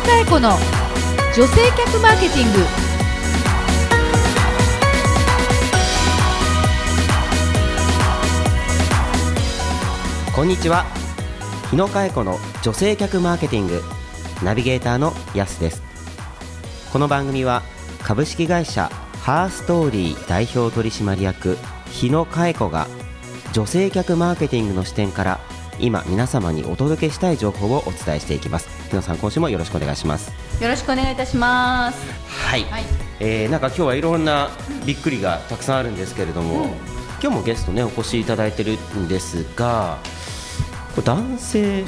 野佳恵子の女性客マーケティング。こんにちは。日野佳恵子の女性客マーケティング。ナビゲーターのやすです。この番組は株式会社ハーストーリー代表取締役日野佳恵子が女性客マーケティングの視点から今皆様にお届けしたい情報をお伝えしていきます。日野さん今週もよろしくお願いします。よろしくお願いいたします。はい、はい。えーなんか今日はいろんなびっくりがたくさんあるんですけれども、今日もゲストねお越しいただいてるんですが男性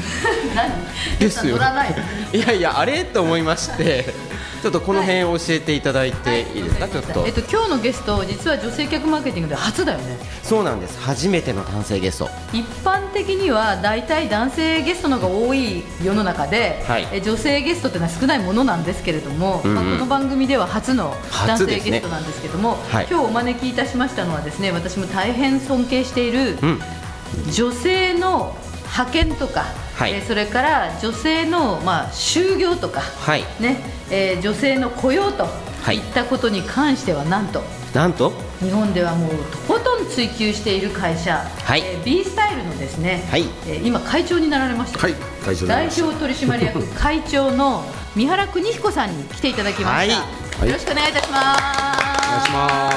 ですよ乗らない。いやいやあれ？と思いましてちょっとこの辺教えていただいていいですか、ちょっと。えっと今日のゲスト実は女性客マーケティングで初だよね。そうなんです。初めての男性ゲスト。一般的には大体男性ゲストの方が多い世の中で、はい。え女性ゲストっていうのは少ないものなんですけれども、うんうん。まあ、この番組では初の男性ゲストなんですけども、はい。今日お招きいたしましたのはですね私も大変尊敬しているうん。女性の派遣とか、はい。えーそれから女性の、まあ、就業とか、はい。ねえー女性の雇用とはい。いったことに関してはなんと、なんと？日本ではもうとことん追求している会社、はい。えー B スタイルのですね、はい。えー今会長になられました、はい会長代表取締役 会長の三原邦彦さんに来ていただきました、はい。よろしくお願いいたします。お願いしま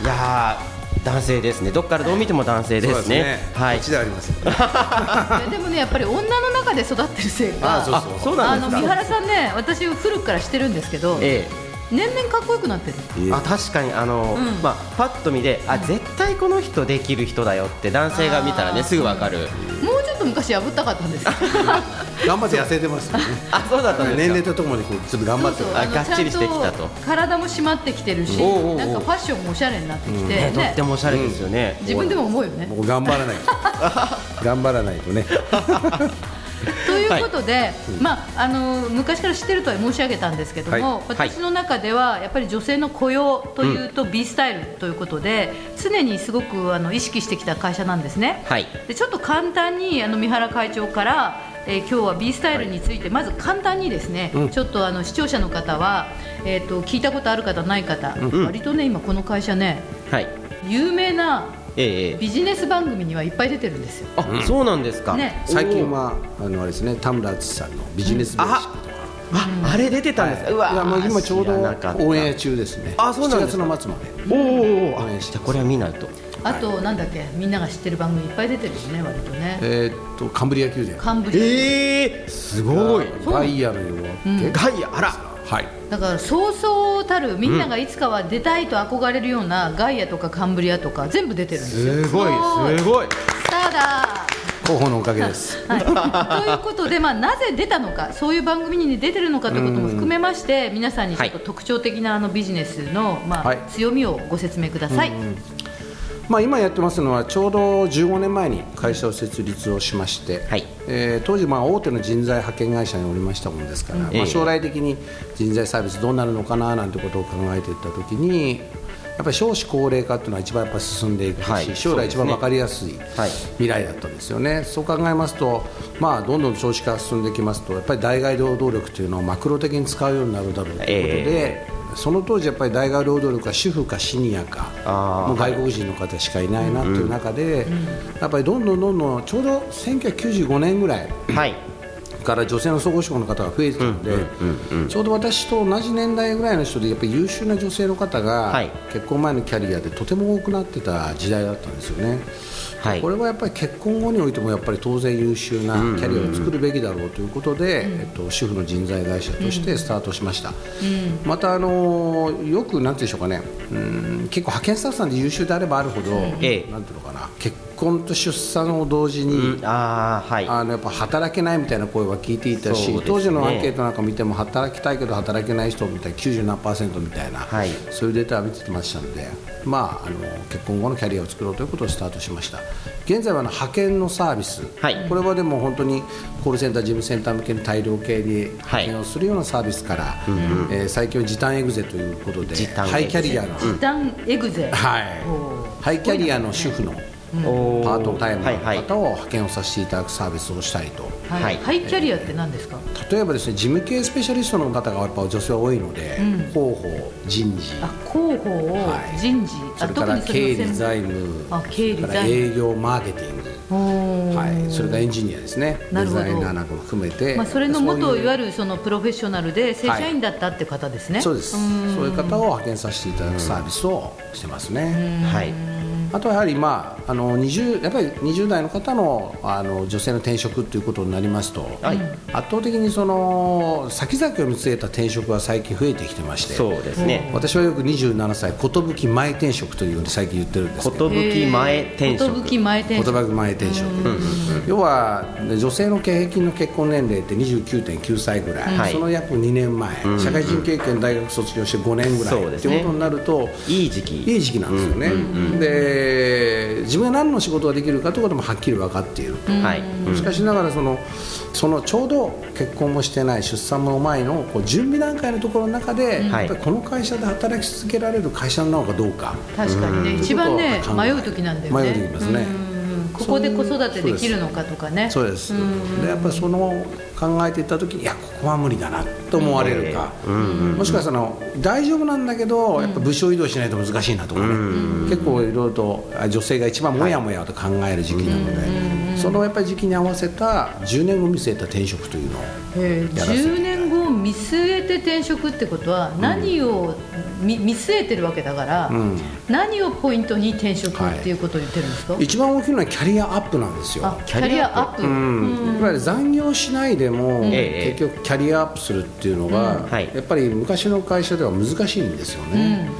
す。いやー男性ですね。どっからどう見ても男性ですね。はい。であります。でもねやっぱり女の中で育ってるせいかあそうあそうなんですか？あの三原さんね私古くから知ってるんですけど、え年々かっこよくなってる。えあ確かにあの、うん。まあパッと見であ絶対この人できる人だよって男性が見たらねすぐわかる。もうっと昔破ったかったんですよ頑張って痩せてますよね。あそうだったん年齢とともにこうちょっと頑張ってあがっちりしてきたと体も締まってきてるし、なんかファッションもおしゃれになってきて、ねねとってもおしゃれですよね、自分でも思うよね。もう頑張らないと。頑張らないとね。ということで、まあ、あの昔から知ってるとは申し上げたんですけども、はい。私の中ではやっぱり女性の雇用というと B スタイルということで、常にすごくあの意識してきた会社なんですね。はい。でちょっと簡単にあの三原会長から、えー今日は B スタイルについて、まず簡単にですね、ちょっとあの視聴者の方は、えー、と聞いたことある方ない方、ん。割とね今この会社ねはい。有名なええええ。ビジネス番組にはいっぱい出てるんですよ。あ、そうなんですか。ね。最近はあのあれですね田村淳さんのビジネスベーシックとか。ああれ出てたんですか、うわいやもう今ちょうどオンエア中ですね。あそうなんですか？7月の末まで。おーおーお応援してーあじゃあこれは見ないと。あと、なんだっけ？みんなが知ってる番組いっぱい出てるよね割とね。えーっとカンブリア宮殿。カンブリアええすごい。ガイアの夜明け。ガイアあらはい。だからそうそうたるみんながいつかは出たいと憧れるようなガイアとかカンブリアとか全部出てるんですよ。すごいすごい。スターだ。広報のおかげです。はい、ということで、まあ、なぜ出たのかそういう番組に出てるのかということも含めまして皆さんにちょっと特徴的なあのビジネスの、まあはい。強みをご説明ください、まあ、今やってますのはちょうど15年前に会社を設立をしまして、はい。えー当時まあ大手の人材派遣会社におりましたものですから、ええまあ、将来的に人材サービスどうなるのかななんてことを考えていった時にやっぱり少子高齢化っていうのは一番やっぱ進んでいくし、はい将来一番分かりやすいはい未来だったんですよね、そう考えますと、まあ、どんどん少子化が進んできますとやっぱり代替労働力というのをマクロ的に使うようになるだろうということで、その当時やっぱり代替労働力は主婦かシニアかもう外国人の方しかいないなという中で、やっぱりどんどんどんどんちょうど1995年ぐらいはい。から女性の総合職の方が増えてたので、ちょうど私と同じ年代ぐらいの人でやっぱり優秀な女性の方が、はい。結婚前のキャリアでとても多くなってた時代だったんですよね。はい。これはやっぱり結婚後においてもやっぱり当然優秀なキャリアを作るべきだろうということで、えっと、主婦の人材会社としてスタートしました、またあのよくなんていうんでしょうかね。うん結構派遣スタッフさんで優秀であればあるほど、ええ。なんていうのかな。結婚と出産を同時に、ああはい。あのやっぱ働けないみたいな声は聞いていたし、ね。当時のアンケートなんか見ても働きたいけど働けない人みたいな90何パーセントみたいな、はい。そういうデータは見てましたので、まあ、あの結婚後のキャリアを作ろうということをスタートしました。現在はあの派遣のサービス、はい。これはでも本当にコールセンター事務センター向けに大量系に派遣をするようなサービスから、えー最近は時短エグゼということで時短エグゼ。ハイキャリアの、時短エグゼ。はい。ハイキャリアの主婦のおパートタイムの方を派遣をさせていただくサービスをしたりと、はい。はい。ハイキャリアって何ですか？例えばですね事務系スペシャリストの方がやっぱ女性は多いので、広報人事。あ広報をはい。人事、それから経理財務。あ経理財務。営業マーケティング。はい、それからエンジニアですね。デザイナーなんかも含めて、まあ、それの元そういう。いわゆるそのプロフェッショナルで正社員だったっていう方ですね、そうです。そういう方を派遣させていただくサービスをしてますね、はいあとはやはり、まあ、あの20やっぱり20代の方のあの女性の転職ということになりますと、はい。圧倒的にその先々を見据えた転職が最近増えてきてましてそうですね。私はよく27歳寿前転職というように最近言ってるんですけど。寿前転職。寿前転職。寿前転職、要は女性の平均の結婚年齢って29.9歳ぐらい、はい。その約2年前、社会人経験大学卒業して5年ぐらい。そうですね。っていうことになるといい時期。いい時期なんですよね、で自分が何の仕事ができるかということもはっきり分かっていると、はい。しかしながらそのそのちょうど結婚もしてない出産も前のこう準備段階のところの中で、はい。やっぱりこの会社で働き続けられる会社なのかどうか。確かにね。一番ね迷う時なんだよね。迷う時ますね。うんここで子育てできるのかとかね。そうです。でやっぱりその考えていった時にいやここは無理だなと思われるか、もしくはその大丈夫なんだけどやっぱ部署移動しないと難しいなとかね、結構いろいろとあ女性が一番もやもやと考える時期なので、そのやっぱり時期に合わせた10年後見据えた転職というのをえーやらせて。10年後を見据えて転職ってことは何を見見据えてるわけだから、何をポイントに転職っていうことを言ってるんですか、一番大きいのはキャリアアップなんですよ。あキャリアアップ。うん。いわゆる残業しないでも、ええ。結局キャリアアップするっていうのが、はい。やっぱり昔の会社では難しいんですよね、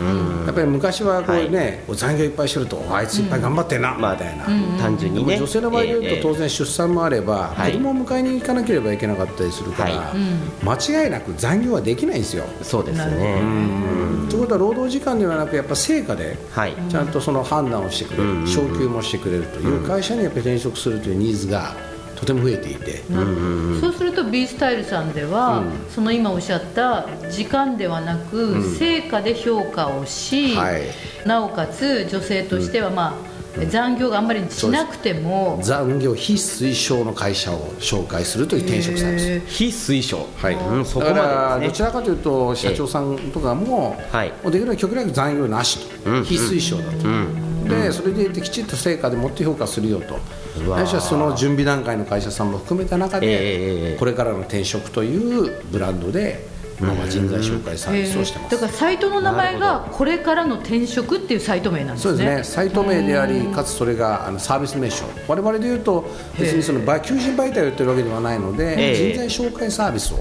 やっぱり昔はこう、ね残業いっぱいしてるとあいついっぱい頑張ってんな、まあみたいな、単純にね。女性の場合でいうと、ええ当然出産もあれば、はい。子供を迎えに行かなければいけなかったりするから、は間違いなく残業はできないんですよ、そうですねということは労働時間ではなくやっぱ成果ではい。ちゃんとその判断をしてくれる、昇給もしてくれるという会社にやっぱり転職するというニーズがとても増えていて、そうすると B スタイルさんでは、その今おっしゃった時間ではなく、成果で評価をし、はい。なおかつ女性としては、まあ、残業があんまりしなくても、残業非推奨の会社を紹介するという転職サービス。えー。非推奨。はい、うん、そこだからまでですね。どちらかというと社長さんとかも、はい。もうできるだけ極力残業なしと、非推奨だと、でそれできちっと成果でもって評価するよと。うわー。私はその準備段階の会社さんも含めた中で、ええええ。これからの転職というブランドで、まあ、人材紹介サービスをしてます、だからサイトの名前がこれからの転職っていうサイト名なんですね。そうですね、サイト名であり、かつそれがあのサービス名称、我々でいうと、別にそのば求人媒体をやってるわけではないので、ええ。人材紹介サービスを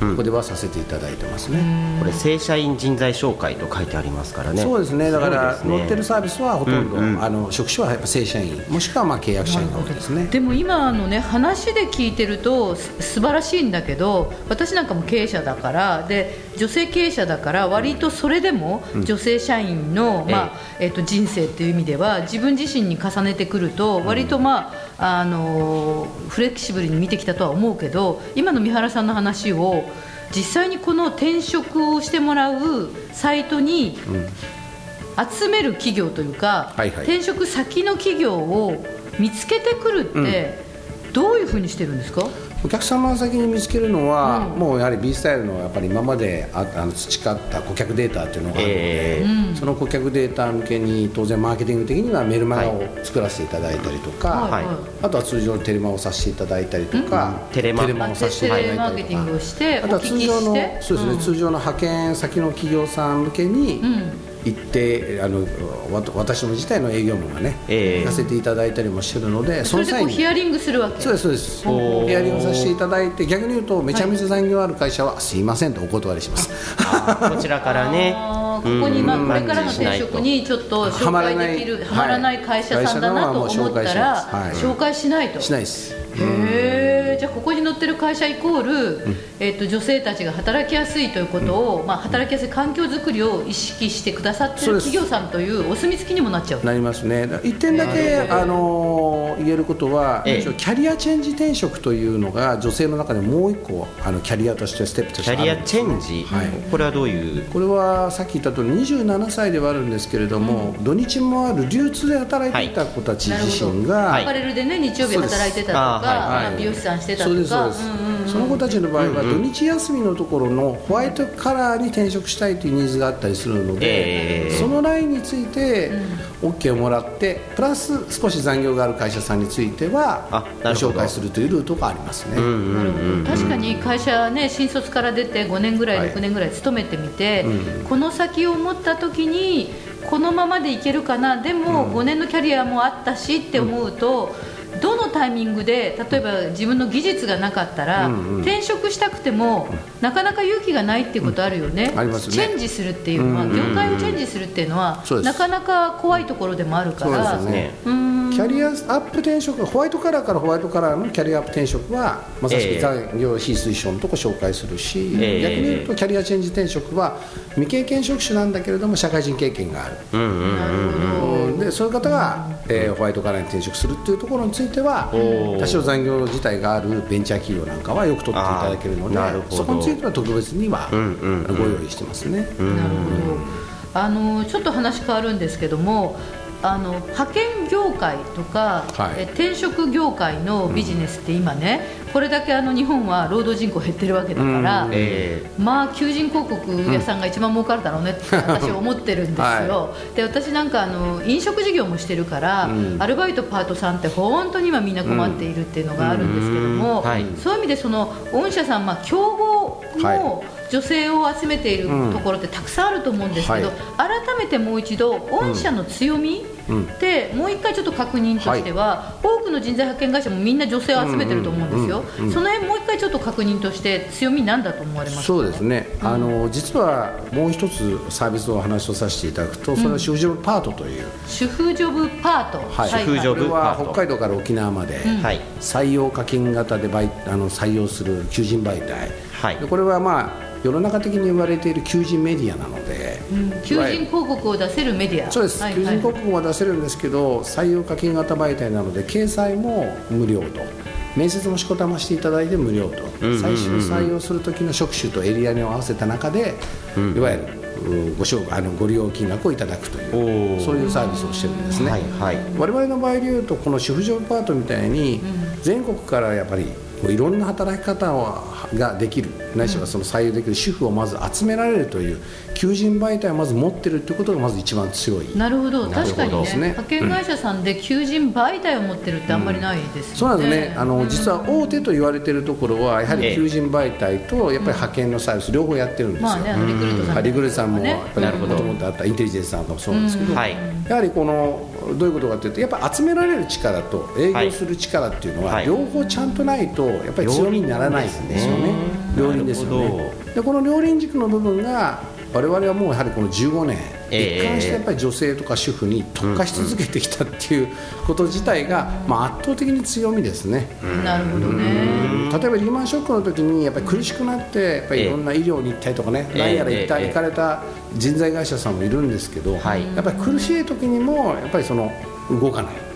ここではさせていただいてますね。これ正社員人材紹介と書いてありますからね。そうですね、だからね。載ってるサービスはほとんど、あの職種はやっぱ正社員、もしくはまあ契約社員が多いですね。でも今のね話で聞いてるとす素晴らしいんだけど私なんかも経営者だからで女性経営者だから割とそれでも女性社員の、まあえっと人生っていう意味では自分自身に重ねてくると割とまあ、あのフレキシブルに見てきたとは思うけど今の三原さんの話を実際にこの転職をしてもらうサイトに集める企業というか、はいはい。転職先の企業を見つけてくるって、どういうふうにしてるんですか？お客様が先に見つけるのは、うん。もうやはり B スタイルのやっぱり今までああの培った顧客データっていうのがあるので、えその顧客データ向けに当然マーケティング的にはメルマガを作らせていただいたりとか、はい。はい。あとは通常のテレマをさせていただいたりとか、テレマをさせていテただいレマーケティンたりとかグをしておあとは通常のそうですね、通常の派遣先の企業さん向けにん行って、あのわ私の自体の営業マンがね、ええ。行かせていただいたりもしてるのでそれでこうに。ヒアリングするわけ？そうですそうです。ヒアリングさせていただいて逆に言うとめちゃめちゃ残業ある会社は、すいませんとお断りします、こちらからね。ここに、まあ、うん。これからの転職にちょっと紹介できるはまらない会社さんだなと思ったら、はい紹介しないと。しないです。へえじゃあここに載ってる会社イコール、えー、と女性たちが働きやすいということを、まあ、働きやすい環境づくりを意識してくださってる企業さんというお墨付きにもなっちゃう。なりますね。一点だけあの言えることは、ええ。一応キャリアチェンジ転職というのが女性の中でもう一個あのキャリアとしてステップとしてあキャリアチェンジ、はい。これはどういう？これはさっき言ったとおり27歳ではあるんですけれども、土日もある流通で働いていた子たち自身が、アパレルでね日曜日働いてたとか、はい。まあ美容師さんしてたとか。そうですそうです、んうんうんその子たちの場合は土日休みのところのホワイトカラーに転職したいというニーズがあったりするので、ええ。そのラインについて OK をもらってプラス少し残業がある会社さんについてはあご紹介するというルートがありますね。なるほど確かに会社ね新卒から出て5年ぐらい、はい。6年ぐらい勤めてみて、うん。この先を持った時にこのままでいけるかな。でも5年のキャリアもあったしって思うと、どのタイミングで例えば自分の技術がなかったら、うんうん。転職したくてもなかなか勇気がないっていうことあるよね,、ありますね。チェンジするっていうのは、うんうんうん業界をチェンジするっていうのはなかなか怖いところでもあるから。そうですね。うんキャリアアップ転職ホワイトカラーからホワイトカラーのキャリアアップ転職はまさしええく残業非推奨のとこ紹介するし、ええ。逆に言うとキャリアチェンジ転職は未経験職種なんだけれども社会人経験がある、でそういう方が、えーホワイトカラーに転職するっていうところについては多少残業自体があるベンチャー企業なんかはよく取っていただけるのでそこについては特別には、ご用意してますね。なるほど。あのちょっと話変わるんですけどもあの派遣業界とか、はい。え転職業界のビジネスって今ね、これだけあの日本は労働人口減ってるわけだから、うん。えまあ求人広告屋さんが一番儲かるだろうねって私は思ってるんですよ、はで私なんかあの飲食事業もしてるから、うん。アルバイトパートさんって本当に今みんな困っているっていうのがあるんですけども、うん。はい。そういう意味でその御社さん、まあ、競合はも女性を集めているうんところってたくさんあると思うんですけど、はい。改めてもう一度御社の強みうん。ってもう一回ちょっと確認としては、多くの人材派遣会社もみんな女性を集めてると思うんですよ、うんうんうんその辺もう一回ちょっと確認として強みなんだと思われますか？そうですね、あの実はもう一つサービスのお話をさせていただくと、それは主婦ジョブパートという、主婦ジョブパート、はい。主婦ジョブ北海道から沖縄まで、うん。はい採用課金型でバイあの採用する求人媒体、はい。でこれはまあ世の中的に言われている求人メディアなので、うん。求人広告を出せるメディア。そうです、はい求人広告も出せるんですけど採用課金型媒体なので掲載も無料と。面接もしこたましていただいて無料と、うんうんうん最終採用する時の職種とエリアに合わせた中で、いわゆるうんご紹介あのご利用金額をいただくといおうー。そういうサービスをしてるんですね、はいはい。我々の場合でいうとこの主婦ジョブパートみたいに全国からやっぱりいろんな働き方をができるないしはその採用できる主婦をまず集められるという求人媒体をまず持ってるということがまず一番強いなるほど。なるほど確かにねですね派遣会社さんで求人媒体を持ってるってあんまりないですよね、そうなんですね、あの実は大手と言われているところはやはええり求人媒体とやっぱり派遣のサービス両方やってるんですよ、まあねリクルートさんはいリクルートさんもねやっぱりもともとあったインテリジェンスさんもそうなんですけど、はい。やはりこのどういうことかというとやっぱ集められる力と営業する力っていうのははい。両方ちゃんとないとやっぱり強みにならないんですよね両輪ですよね。でこの両輪軸の部分が我々はもうやはりこの15年ええ。一貫してやっぱり女性とか主婦に特化し続けてきたっていうこと自体が、まあ、圧倒的に強みですね。なるほどね。例えばリーマンショックの時にやっぱり苦しくなってやっぱりいろんな医療に行ったりとかね、ええ。何やら行ったええ。行かれた人材会社さんもいるんですけど、はい。やっぱり苦しい時にもやっぱりその動かない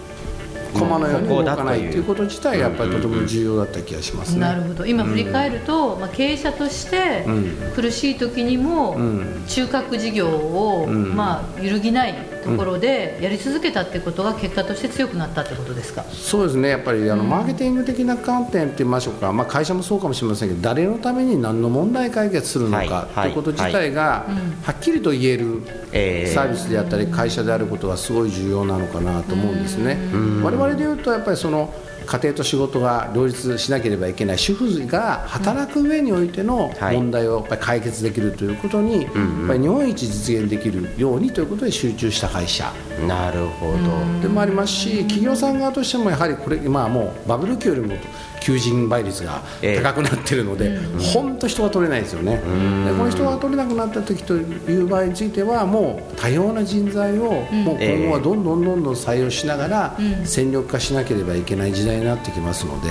駒のように動かないということ自体がやっぱりとても重要だった気がしますね。なるほど。今振り返ると、まあ、経営者としてうん。苦しい時にもん。中核事業を、ん。まあ、揺るぎないところでやり続けたってことが結果として強くなったってことですか？そうですね。やっぱりあの、マーケティング的な観点って言いましょうか、まあ、会社もそうかもしれませんけど誰のために何の問題解決するのはいか、はいということ自体が、はっきりと言えるえー。サービスであったり会社であることがすごい重要なのかなと思うんですね。我々で言うとやっぱりその家庭と仕事が両立しなければいけない主婦が働く上においてのはい。問題をやっぱり解決できるということに、やっぱり日本一実現できるようにということで集中した会社。なるほど。でもありますし企業さん側としてもやはりこれ、まあ、もうバブル期よりも求人倍率が高くなってるので、本当、人が取れないですよね、でこの人が取れなくなった時という場合については、もう多様な人材を、もう今後はどんどんどんどん採用しながら、戦力化しなければいけない時代になってきますので、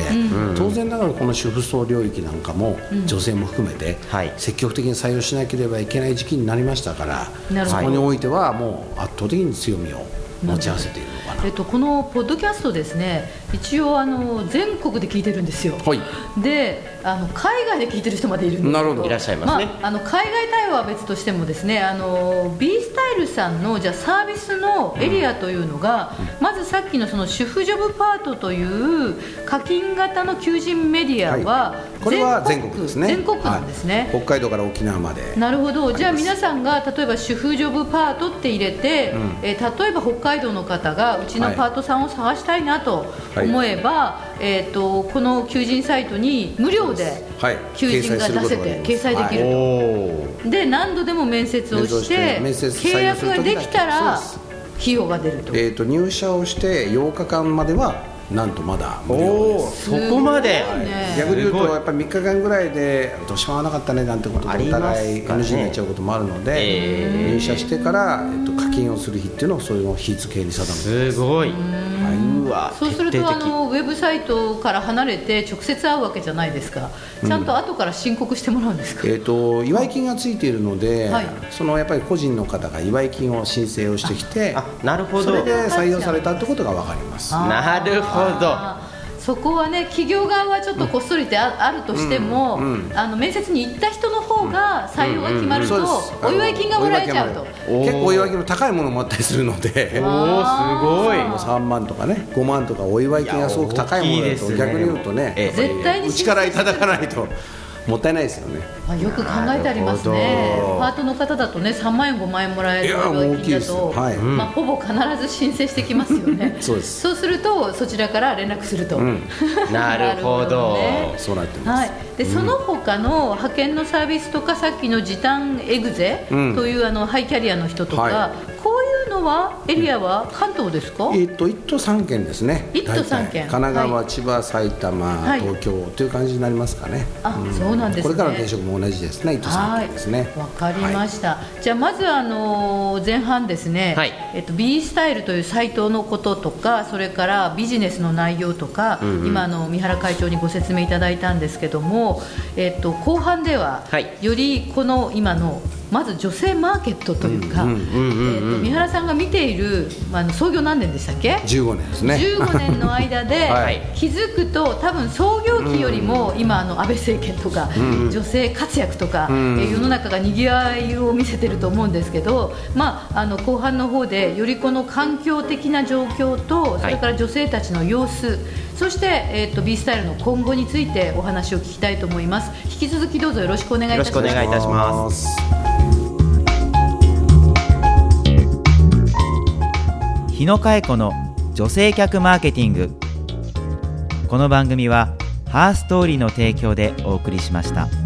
当然ながらこの主婦層領域なんかも、女性も含めて、積極的に採用しなければいけない時期になりましたから、そこにおいては、もう圧倒的に強みを持ち合わせている。えっと、このポッドキャストですね一応あの全国で聞いてるんですよ、はい、であの海外で聞いてる人までいるんですなるほど。いらっしゃいますね、まあ、あの海外対話は別としてもですねあの B スタイルさんのじゃサービスのエリアというのが、うん、まずさっきのその主婦ジョブパートという課金型の求人メディアは、はい、これは全国ですね。全国なんですね、はい、北海道から沖縄まで。なるほど。じゃあ皆さんが例えば主婦ジョブパートって入れて、うん、えー、例えば北海道の方がうちのパートさんを探したいなと思えば、はい、えーと、この求人サイトに無料で求人が出せて掲載できると、で何度でも面接をして契約ができたら費用が出ると,、えーと、入社をして8日間まではなんとまだ無料です。そこまで、はい、逆に言うとやっぱり3日間ぐらいでどうしようもなかったねなんてことでお互い NG になっちゃうこともあるので、えー、入社してから、えっと、課金をする日っていうのをそういうのを日付に定めてす。ごいそうするとあのウェブサイトから離れて直接会うわけじゃないですか。ちゃんと後から申告してもらうんですか、うん、えーと、祝い金がついているので、はい、そのやっぱり個人の方が祝い金を申請をしてきてなるほど。それで採用されたってことが分かります。なるほどそこはね企業側はちょっとこっそりてあ,、るとしても、あの面接に行った人の方が採用が決まると、お祝い金がもらえちゃうと。結構お祝い金も高いものもあったりするので。おおすごい。3万とかね。5万とかお祝い金がすごく高いものだと逆に言うとね絶対にうちからいただかないと。もったいないですよね。あよく考えてありますね。パートの方だとね、3万円5万円もらえる大きいだと、はい、まあほぼ必ず申請してきますよね。そうです。そうするとそちらから連絡すると。うん、なるほど。ね、そうなってます。はい。で、その他の派遣のサービスとかさっきの時短エグゼというあのハイキャリアの人とか、はのはエリアは関東ですか？えっと一都三県ですね。一都三県。神奈川、千葉、埼玉、東京という感じになりますかね。あ、そうなんです、これからの転職も同じですね。一都三県ですね。わかりました。じゃあまずあの前半ですね。えっと B スタイルというサイトのこととか、それからビジネスの内容とか、今の三原会長にご説明いただいたんですけども、えっと後半ではよりこの今のまず女性マーケットというか、三原さんが見ている、まあ、創業何年でしたっけ？15年ですね。15年の間で 気づくと多分創業期よりも今あの安倍政権とか、女性活躍とか、え世の中がにぎわいを見せてると思うんですけど、まあ、あの後半の方でよりこの環境的な状況とそれから女性たちの様子、そして、えーと、B スタイルの今後についてお話を聞きたいと思います。引き続きどうぞよろしくお願いいたします。よろしくお願いいたします日野佳恵子の女性客マーケティングこの番組はハーストーリーの提供でお送りしました。